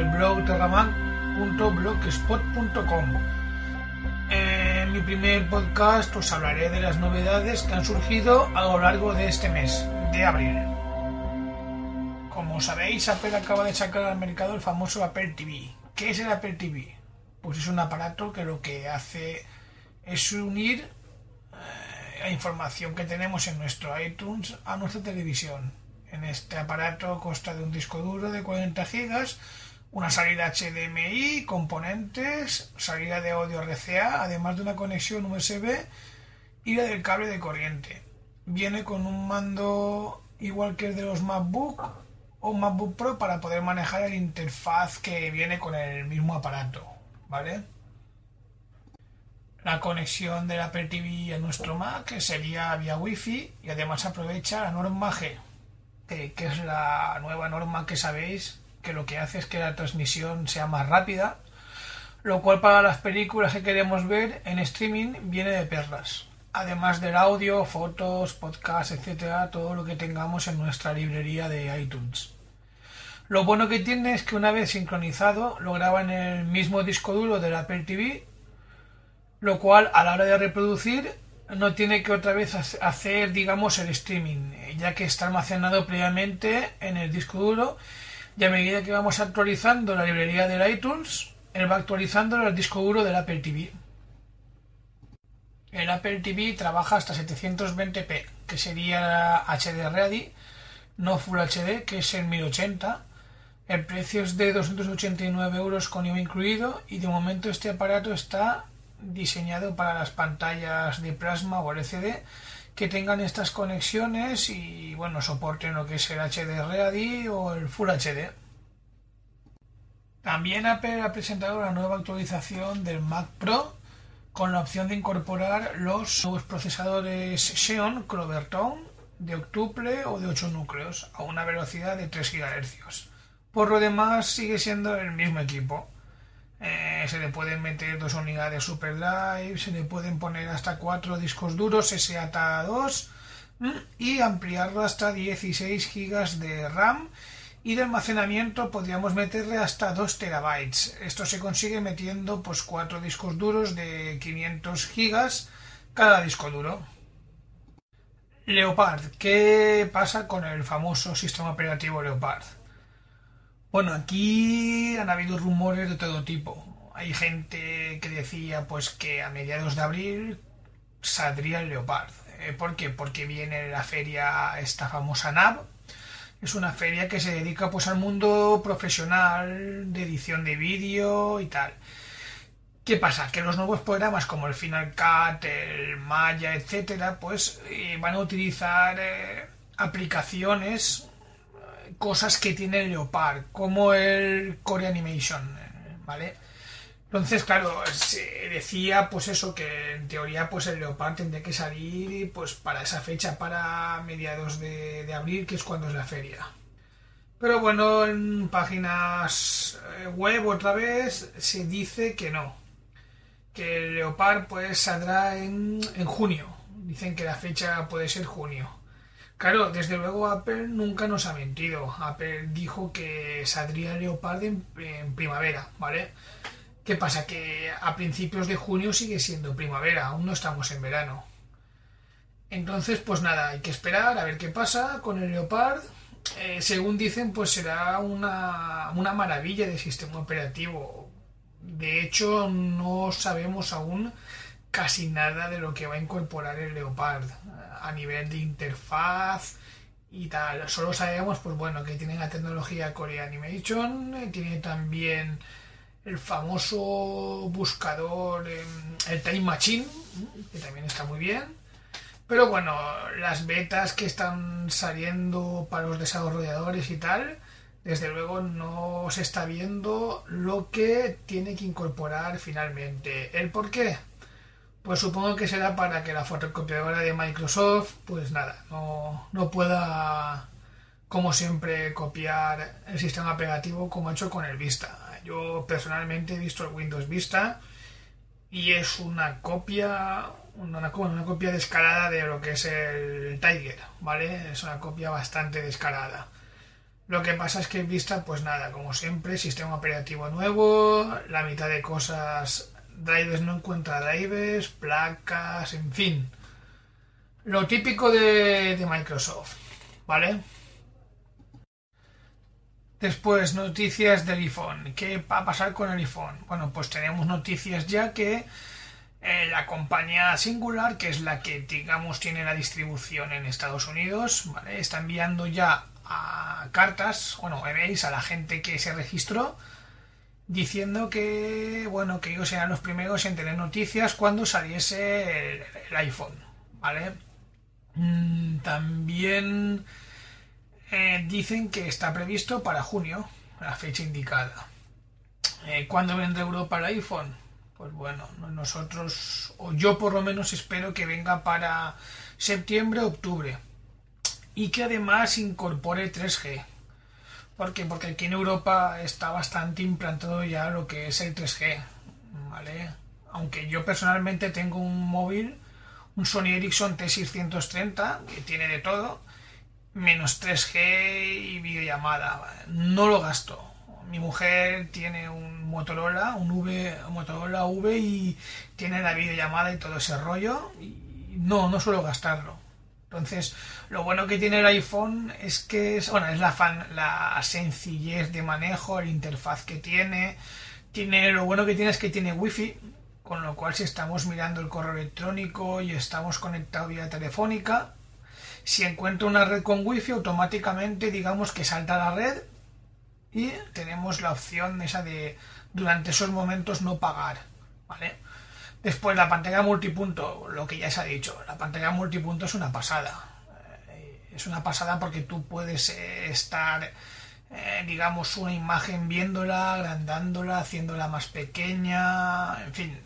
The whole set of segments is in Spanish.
Del. En mi primer podcast os hablaré de las novedades que han surgido a lo largo de este mes de abril. Como sabéis, Apple acaba de sacar al mercado el famoso Apple TV. ¿Qué es el Apple TV? Pues es un aparato que lo que hace es unir eh, la información que tenemos en nuestro iTunes a nuestra televisión. En este aparato consta de un disco duro de 40 GB, una salida HDMI, componentes, salida de audio RCA, además de una conexión USB y la del cable de corriente. Viene con un mando igual que el de los MacBook o MacBook Pro para poder manejar el interfaz que viene con el mismo aparato, ¿vale? La conexión del Apple TV a nuestro Mac sería vía Wi-Fi y además aprovecha la norma G, que es la nueva norma que sabéis que lo que hace es que la transmisión sea más rápida, lo cual para las películas que queremos ver en streaming viene de perlas. Además del audio, fotos, podcasts, etcétera, todo lo que tengamos en nuestra librería de iTunes. Lo bueno que tiene es que una vez sincronizado lo graba en el mismo disco duro del Apple TV, lo cual a la hora de reproducir no tiene que otra vez hacer, digamos, el streaming, ya que está almacenado previamente en el disco duro y a medida que vamos actualizando la librería del iTunes, él va actualizando el disco duro del Apple TV. El Apple TV trabaja hasta 720p, que sería HD Ready, no Full HD, que es en 1080. El precio es de 289 euros con IVA incluido y de momento este aparato está diseñado para las pantallas de plasma o LCD que tengan estas conexiones y bueno soporten lo que es el HD Ready o el Full HD. También Apple ha presentado la nueva actualización del Mac Pro con la opción de incorporar los nuevos procesadores Xeon Cloverton de octuple o de 8 núcleos a una velocidad de 3 GHz. Por lo demás sigue siendo el mismo equipo. Eh, se le pueden meter dos unidades Super Live, se le pueden poner hasta cuatro discos duros SATA 2 y ampliarlo hasta 16 GB de RAM y de almacenamiento podríamos meterle hasta 2 terabytes. Esto se consigue metiendo pues cuatro discos duros de 500 GB cada disco duro. Leopard, ¿qué pasa con el famoso sistema operativo Leopard? Bueno, aquí han habido rumores de todo tipo. Hay gente que decía pues que a mediados de abril saldría el Leopard. Eh, ¿Por qué? Porque viene la feria, esta famosa NAV. Es una feria que se dedica pues al mundo profesional de edición de vídeo y tal. ¿Qué pasa? Que los nuevos programas como el Final Cut, el Maya, etcétera, pues eh, van a utilizar eh, aplicaciones cosas que tiene el Leopard, como el Core Animation, ¿vale? Entonces, claro, se decía pues eso, que en teoría pues el Leopard tendría que salir pues para esa fecha, para mediados de, abril, que es cuando es la feria. Pero bueno, en páginas eh, web otra vez se dice que no, que el Leopard pues saldrá en, en junio. Dicen que la fecha puede ser junio. Claro, desde luego Apple nunca nos ha mentido. Apple dijo que saldría el Leopard en, primavera, ¿vale? ¿Qué pasa? Que a principios de junio sigue siendo primavera, aún no estamos en verano. Entonces, pues nada, hay que esperar a ver qué pasa con el Leopard. Eh, según dicen, pues será una, una maravilla de sistema operativo. De hecho, no sabemos aún casi nada de lo que va a incorporar el Leopard a nivel de interfaz y tal. Solo sabemos, pues bueno, que tiene la tecnología Core Animation, tiene también el famoso buscador, el Time Machine, que también está muy bien. Pero bueno, las betas que están saliendo para los desarrolladores y tal, desde luego no se está viendo lo que tiene que incorporar finalmente. ¿El por qué? Pues supongo que será para que la fotocopiadora de Microsoft, pues nada, no, no pueda, como siempre, copiar el sistema operativo como ha hecho con el Vista. Yo personalmente he visto el Windows Vista y es una copia, una, copia descarada de lo que es el Tiger, ¿vale? Es una copia bastante descarada. Lo que pasa es que Vista, pues nada, como siempre, sistema operativo nuevo, la mitad de cosas, drivers no encuentra drivers, placas, en fin. Lo típico de, de Microsoft, ¿vale? Después, noticias del iPhone. ¿Qué va a pasar con el iPhone? Bueno, pues tenemos noticias ya que eh, la compañía Singular, que es la que, digamos, tiene la distribución en Estados Unidos, ¿vale? Está enviando ya a cartas, bueno, veis a la gente que se registró, diciendo que, bueno, que ellos eran los primeros en tener noticias cuando saliese el, iPhone, ¿vale? Mm, también eh, dicen que está previsto para junio, la fecha indicada. Eh, ¿Cuándo vendrá Europa el iPhone? Pues bueno, nosotros, o yo por lo menos espero que venga para septiembre, octubre. Y que además incorpore 3G. ¿Por qué? Porque aquí en Europa está bastante implantado ya lo que es el 3G. ¿Vale? Aunque yo personalmente tengo un móvil, un Sony Ericsson T630, que tiene de todo menos 3G y videollamada. No lo gasto. Mi mujer tiene un Motorola, un V, Motorola V y tiene la videollamada y todo ese rollo. Y no, no suelo gastarlo. Entonces, lo bueno que tiene el iPhone es que es, bueno, es la, fan, la sencillez de manejo, la interfaz que tiene. Tiene, lo bueno que tiene es que tiene wifi, con lo cual si estamos mirando el correo electrónico y estamos conectados vía telefónica, si encuentro una red con wifi, automáticamente digamos que salta la red y tenemos la opción esa de durante esos momentos no pagar, ¿vale? Después la pantalla multipunto, lo que ya se ha dicho, la pantalla multipunto es una pasada. Eh, es una pasada porque tú puedes eh, estar, eh, digamos, una imagen viéndola, agrandándola, haciéndola más pequeña, en fin,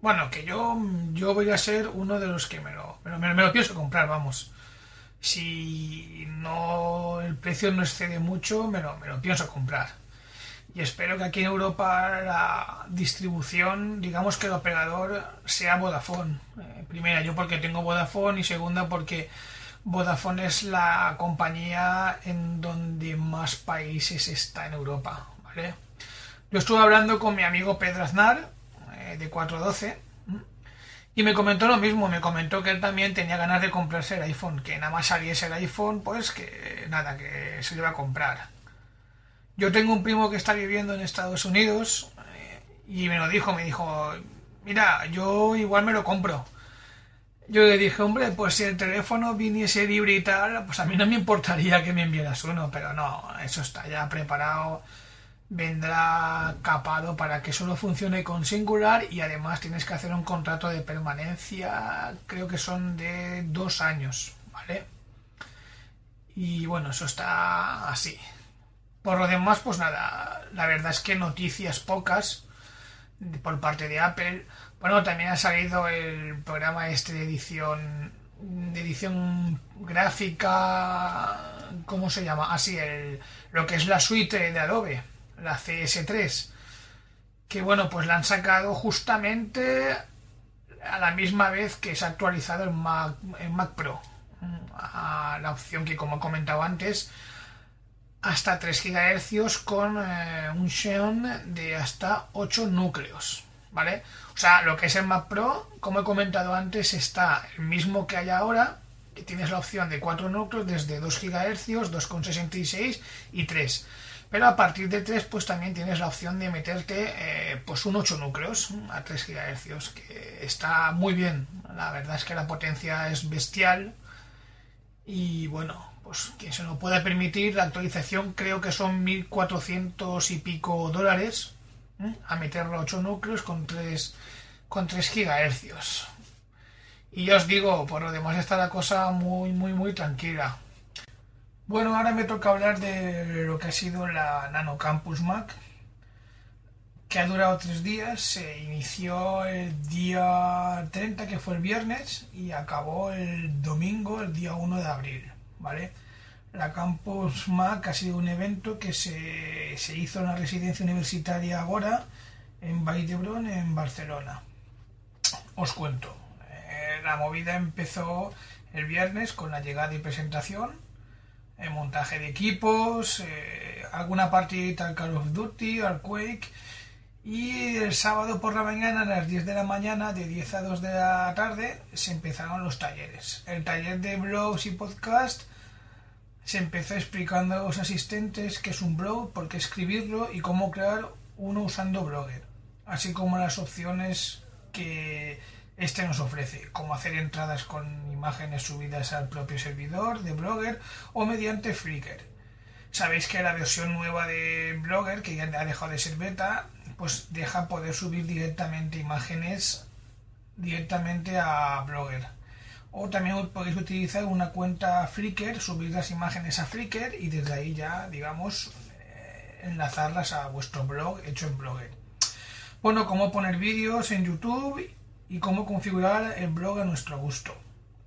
bueno, que yo, yo voy a ser uno de los que me lo, me lo, pienso comprar, vamos. Si no el precio no excede mucho, me lo, me lo pienso comprar. Y espero que aquí en Europa la distribución, digamos que el operador sea Vodafone. Eh, primera, yo porque tengo Vodafone y segunda porque Vodafone es la compañía en donde más países está en Europa, ¿vale? Yo estuve hablando con mi amigo Pedro Aznar, de 412 y me comentó lo mismo, me comentó que él también tenía ganas de comprarse el iPhone, que nada más saliese el iPhone, pues que nada, que se iba a comprar. Yo tengo un primo que está viviendo en Estados Unidos eh, y me lo dijo, me dijo, mira, yo igual me lo compro. Yo le dije, hombre, pues si el teléfono viniese libre y tal, pues a mí no me importaría que me enviaras uno, pero no, eso está ya preparado vendrá capado para que solo funcione con singular y además tienes que hacer un contrato de permanencia, creo que son de dos años, ¿vale? Y bueno, eso está así. Por lo demás, pues nada, la verdad es que noticias pocas por parte de Apple. Bueno, también ha salido el programa este de edición de edición gráfica, ¿cómo se llama? Así, el, lo que es la suite de Adobe la CS3, que bueno, pues la han sacado justamente a la misma vez que se ha actualizado el Mac, Mac Pro, a la opción que como he comentado antes, hasta 3 GHz con eh, un Xeon de hasta 8 núcleos, ¿vale? O sea, lo que es el Mac Pro, como he comentado antes, está el mismo que hay ahora, que tienes la opción de 4 núcleos desde 2 GHz, 2,66 y 3 pero a partir de 3 pues también tienes la opción de meterte eh, pues un 8 núcleos a 3 GHz, que está muy bien. La verdad es que la potencia es bestial y bueno, pues quien se lo pueda permitir, la actualización creo que son 1400 y pico dólares. a meterlo a 8 núcleos con 3, con 3 gigahercios. Y ya os digo, por lo demás está la cosa muy, muy, muy tranquila. Bueno, ahora me toca hablar de lo que ha sido la Nano Campus Mac, que ha durado tres días. Se inició el día 30, que fue el viernes, y acabó el domingo, el día 1 de abril, ¿vale? La Campus Mac ha sido un evento que se, se hizo en la residencia universitaria Agora, en Vall en Barcelona. Os cuento. Eh, la movida empezó el viernes con la llegada y presentación eh, montaje de equipos, eh, alguna partidita al Call of Duty, al Quake. Y el sábado por la mañana, a las 10 de la mañana, de 10 a 2 de la tarde, se empezaron los talleres. El taller de blogs y podcast se empezó explicando a los asistentes qué es un blog, por qué escribirlo y cómo crear uno usando Blogger, así como las opciones que este nos ofrece, como hacer entradas con imágenes subidas al propio servidor de Blogger o mediante Flickr. Sabéis que la versión nueva de Blogger, que ya ha dejado de ser beta, pues deja poder subir directamente imágenes directamente a Blogger. O también podéis utilizar una cuenta Flickr, subir las imágenes a Flickr y desde ahí ya, digamos, eh, enlazarlas a vuestro blog hecho en Blogger. Bueno, cómo poner vídeos en YouTube y cómo configurar el blog a nuestro gusto.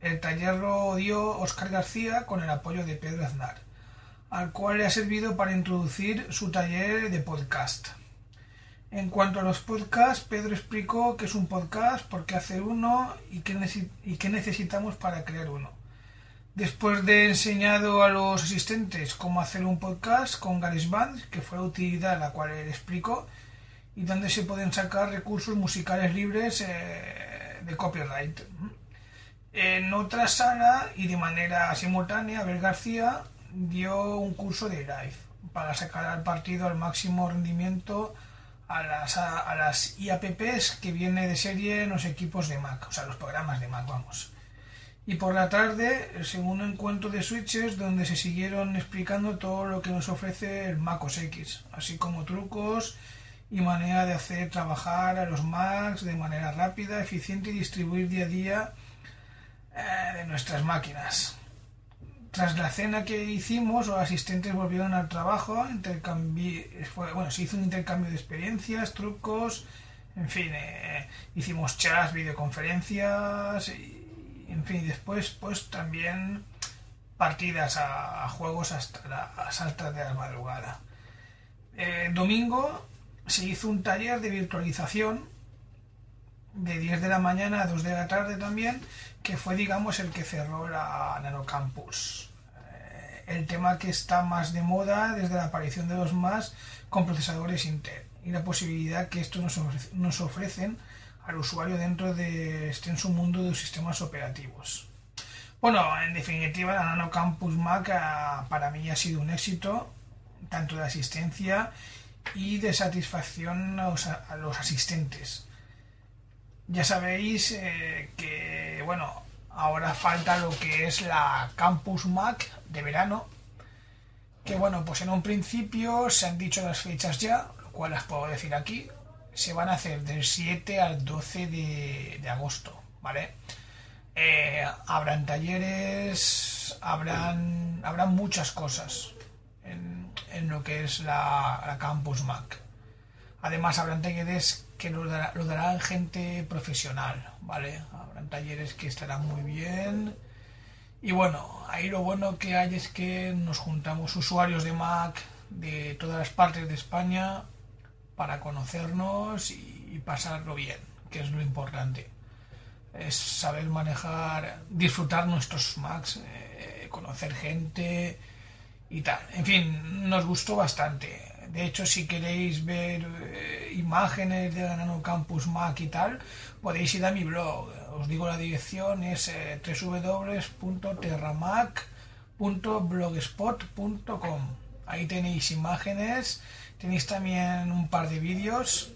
El taller lo dio Oscar García con el apoyo de Pedro Aznar, al cual le ha servido para introducir su taller de podcast. En cuanto a los podcasts, Pedro explicó qué es un podcast, por qué hacer uno y qué, necesitamos para crear uno. Después de enseñado a los asistentes cómo hacer un podcast con GarageBand, que fue la utilidad la cual él explicó, y donde se pueden sacar recursos musicales libres eh, de copyright. En otra sala y de manera simultánea, Abel García dio un curso de live para sacar al partido al máximo rendimiento a las, a, las IAPPs que viene de serie en los equipos de Mac, o sea, los programas de Mac, vamos. Y por la tarde, el segundo encuentro de switches donde se siguieron explicando todo lo que nos ofrece el Mac OS X, así como trucos y manera de hacer trabajar a los Macs de manera rápida, eficiente y distribuir día a día eh, de nuestras máquinas. Tras la cena que hicimos, los asistentes volvieron al trabajo, bueno, se hizo un intercambio de experiencias, trucos, en fin, eh, hicimos chats, videoconferencias, y, en fin, después pues también partidas a, juegos hasta las altas de la madrugada. Eh, domingo se hizo un taller de virtualización de 10 de la mañana a 2 de la tarde también, que fue, digamos, el que cerró la Nanocampus. Eh, el tema que está más de moda desde la aparición de los más con procesadores Intel y la posibilidad que esto nos, ofrecen al usuario dentro de extenso mundo de los sistemas operativos. Bueno, en definitiva, la Nanocampus Mac ah, para mí ha sido un éxito, tanto de asistencia y de satisfacción a los, asistentes. Ya sabéis eh, que, bueno, ahora falta lo que es la Campus Mac de verano, que bueno, pues en un principio se han dicho las fechas ya, lo cual las puedo decir aquí, se van a hacer del 7 al 12 de, agosto, ¿vale? Eh, habrán talleres, habrán, habrán muchas cosas en lo que es la, Campus Mac. Además, habrán talleres que lo, darán gente profesional, ¿vale? Habrán talleres que estarán muy bien. Y bueno, ahí lo bueno que hay es que nos juntamos usuarios de Mac de todas las partes de España para conocernos y, pasarlo bien, que es lo importante. Es saber manejar, disfrutar nuestros Macs, eh, conocer gente, y tal. En fin, nos gustó bastante. De hecho, si queréis ver eh, imágenes de la Nano Campus Mac y tal, podéis ir a mi blog. Os digo la dirección, es eh, www.terramac.blogspot.com. Ahí tenéis imágenes, tenéis también un par de vídeos,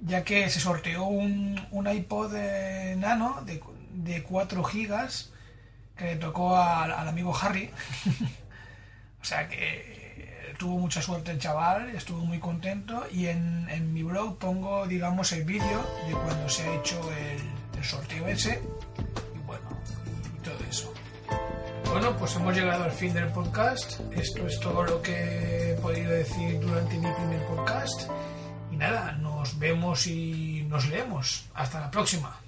ya que se sorteó un, un iPod eh, Nano de, de 4 gigas que le tocó al amigo Harry. O sea que tuvo mucha suerte el chaval, estuvo muy contento y en, en mi blog pongo, digamos, el vídeo de cuando se ha hecho el, el sorteo ese y bueno, y todo eso. Bueno, pues hemos llegado al fin del podcast. Esto es todo lo que he podido decir durante mi primer podcast. Y nada, nos vemos y nos leemos. Hasta la próxima.